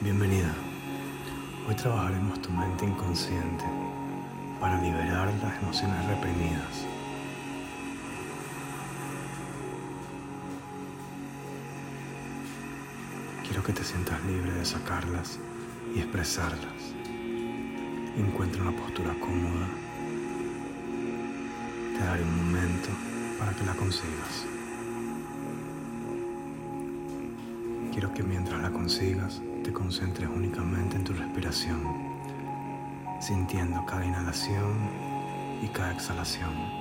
Bienvenida. Hoy trabajaremos tu mente inconsciente para liberar las emociones reprimidas. Quiero que te sientas libre de sacarlas y expresarlas. Encuentra una postura cómoda. Te daré un momento para que la consigas. Quiero que mientras la consigas te concentres únicamente en tu respiración, sintiendo cada inhalación y cada exhalación.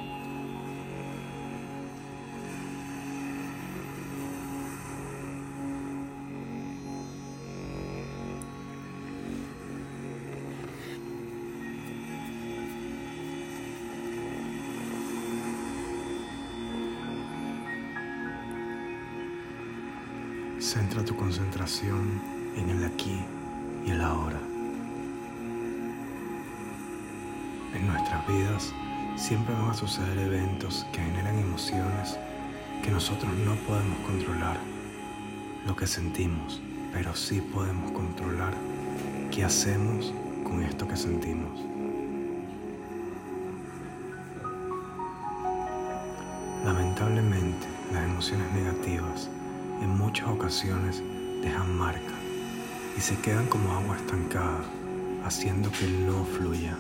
Centra tu concentración en el aquí y el ahora. En nuestras vidas siempre van a suceder eventos que generan emociones que nosotros no podemos controlar. Lo que sentimos, pero sí podemos controlar qué hacemos con esto que sentimos. Lamentablemente, las emociones negativas en muchas ocasiones dejan marca y se quedan como agua estancada, haciendo que no fluya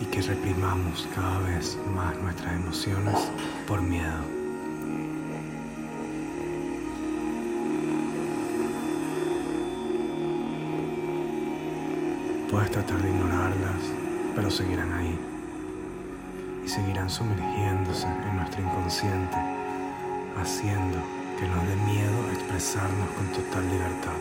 y que reprimamos cada vez más nuestras emociones por miedo. Puedes tratar de ignorarlas, pero seguirán ahí y seguirán sumergiéndose en nuestro inconsciente, haciendo que nos dé miedo expresarnos con total libertad.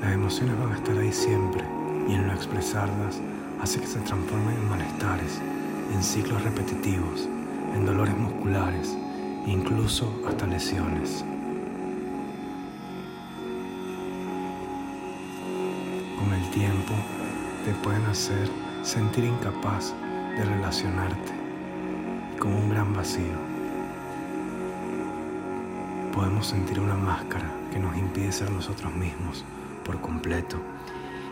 Las emociones van a estar ahí siempre y en no expresarlas hace que se transformen en malestares, en ciclos repetitivos, en dolores musculares incluso hasta lesiones. Con el tiempo te pueden hacer sentir incapaz de relacionarte con un gran vacío. Podemos sentir una máscara que nos impide ser nosotros mismos por completo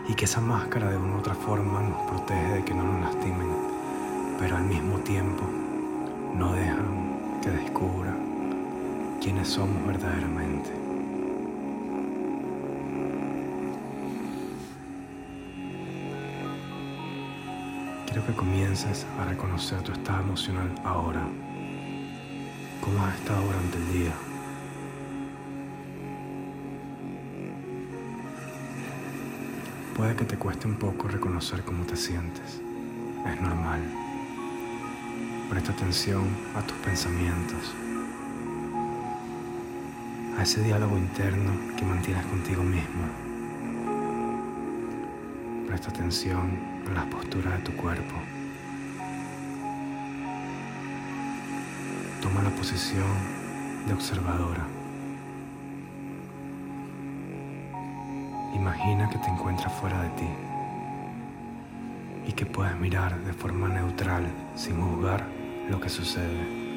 y que esa máscara de una u otra forma nos protege de que no nos lastimen, pero al mismo tiempo no dejan que descubra quiénes somos verdaderamente. Que comiences a reconocer tu estado emocional ahora. ¿Cómo has estado durante el día? Puede que te cueste un poco reconocer cómo te sientes. Es normal. Presta atención a tus pensamientos, a ese diálogo interno que mantienes contigo mismo. Atención a las posturas de tu cuerpo. Toma la posición de observadora. Imagina que te encuentras fuera de ti y que puedes mirar de forma neutral, sin juzgar lo que sucede.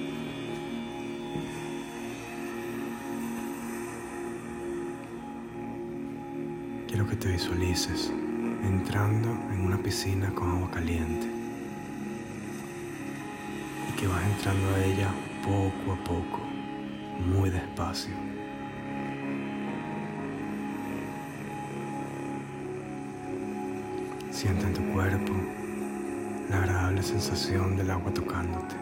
Quiero que te visualices entrando en una piscina con agua caliente y que vas entrando a ella poco a poco, muy despacio. Siente en tu cuerpo la agradable sensación del agua tocándote.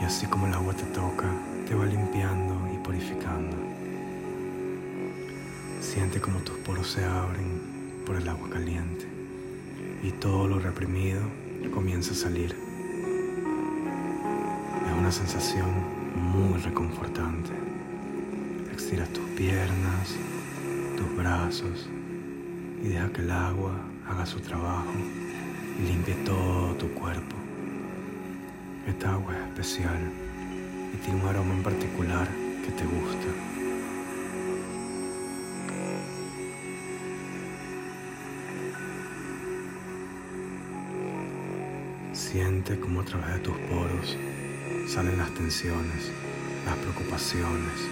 Y así como el agua te toca, te va limpiando y purificando. Siente como tus poros se abren por el agua caliente y todo lo reprimido comienza a salir. Es una sensación muy reconfortante. Estiras tus piernas, tus brazos y deja que el agua haga su trabajo y limpie todo tu cuerpo. Esta agua es especial y tiene un aroma en particular que te gusta. Siente cómo a través de tus poros salen las tensiones, las preocupaciones,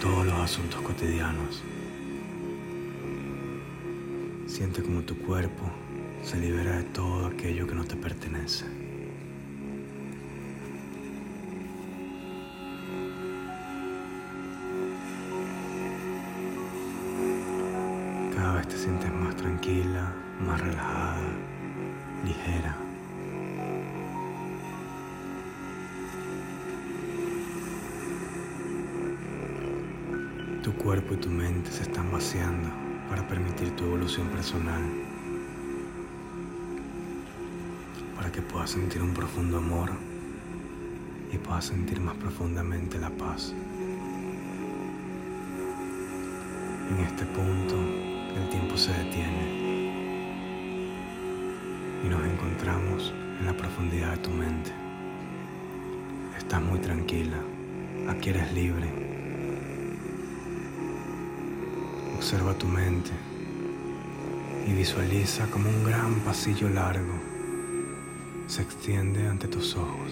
todos los asuntos cotidianos. Siente como tu cuerpo se libera de todo aquello que no te pertenece. Cada vez te sientes más tranquila, más relajada, ligera. Tu cuerpo y tu mente se están vaciando para permitir tu evolución personal, para que puedas sentir un profundo amor y puedas sentir más profundamente la paz. En este punto el tiempo se detiene y nos encontramos en la profundidad de tu mente. Estás muy tranquila, aquí eres libre Observa tu mente y visualiza como un gran pasillo largo se extiende ante tus ojos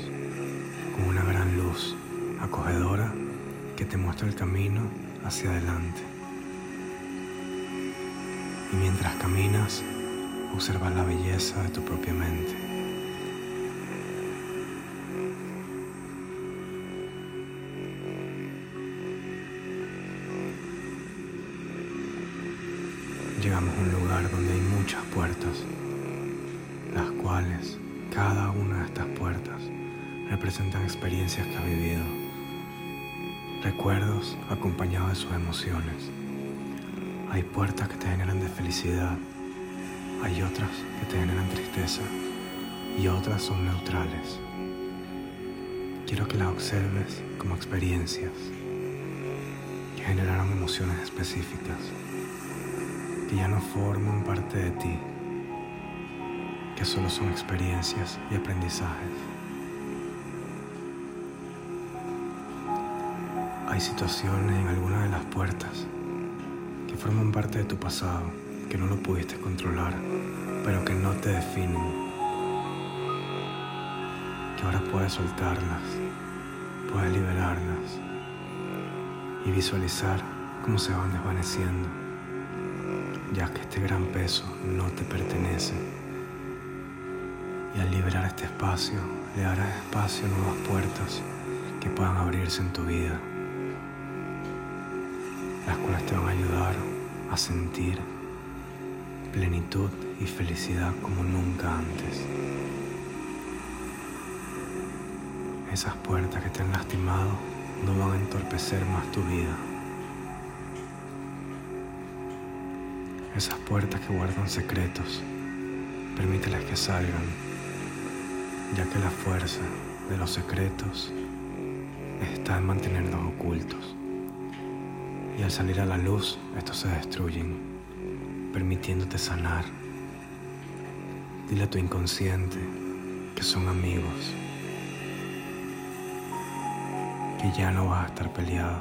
con una gran luz acogedora que te muestra el camino hacia adelante. Y mientras caminas, observas la belleza de tu propia mente. Muchas puertas, las cuales, cada una de estas puertas, representan experiencias que ha vivido, recuerdos acompañados de sus emociones. Hay puertas que te generan de felicidad, hay otras que te generan tristeza y otras son neutrales. Quiero que las observes como experiencias que generaron emociones específicas que ya no forman parte de ti, que solo son experiencias y aprendizajes. Hay situaciones en alguna de las puertas que forman parte de tu pasado, que no lo pudiste controlar, pero que no te definen. Que ahora puedes soltarlas, puedes liberarlas y visualizar cómo se van desvaneciendo ya que este gran peso no te pertenece. Y al liberar este espacio, le darás espacio a nuevas puertas que puedan abrirse en tu vida, las cuales te van a ayudar a sentir plenitud y felicidad como nunca antes. Esas puertas que te han lastimado no van a entorpecer más tu vida. Esas puertas que guardan secretos, permíteles que salgan, ya que la fuerza de los secretos está en mantenerlos ocultos. Y al salir a la luz, estos se destruyen, permitiéndote sanar. Dile a tu inconsciente que son amigos, que ya no vas a estar peleado,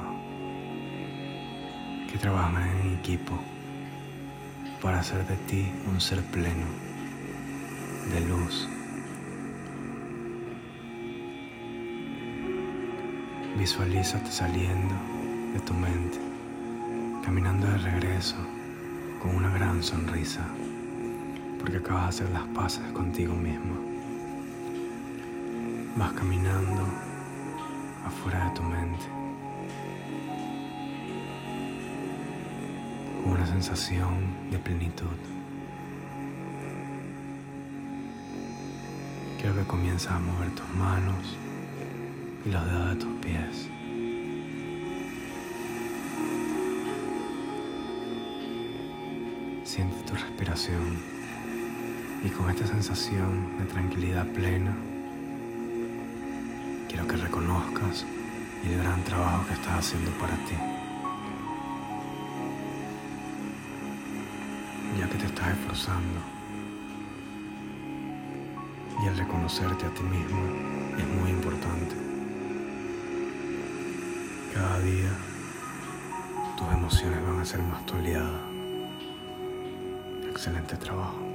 que trabajan en equipo para hacer de ti un ser pleno, de luz. Visualízate saliendo de tu mente, caminando de regreso con una gran sonrisa, porque acabas de hacer las paces contigo mismo. Vas caminando afuera de tu mente una sensación de plenitud. Quiero que comiences a mover tus manos y los dedos de tus pies. Siente tu respiración y con esta sensación de tranquilidad plena, quiero que reconozcas el gran trabajo que estás haciendo para ti. Esforzando. Y el reconocerte a ti mismo es muy importante. Cada día tus emociones van a ser más toleadas. Excelente trabajo.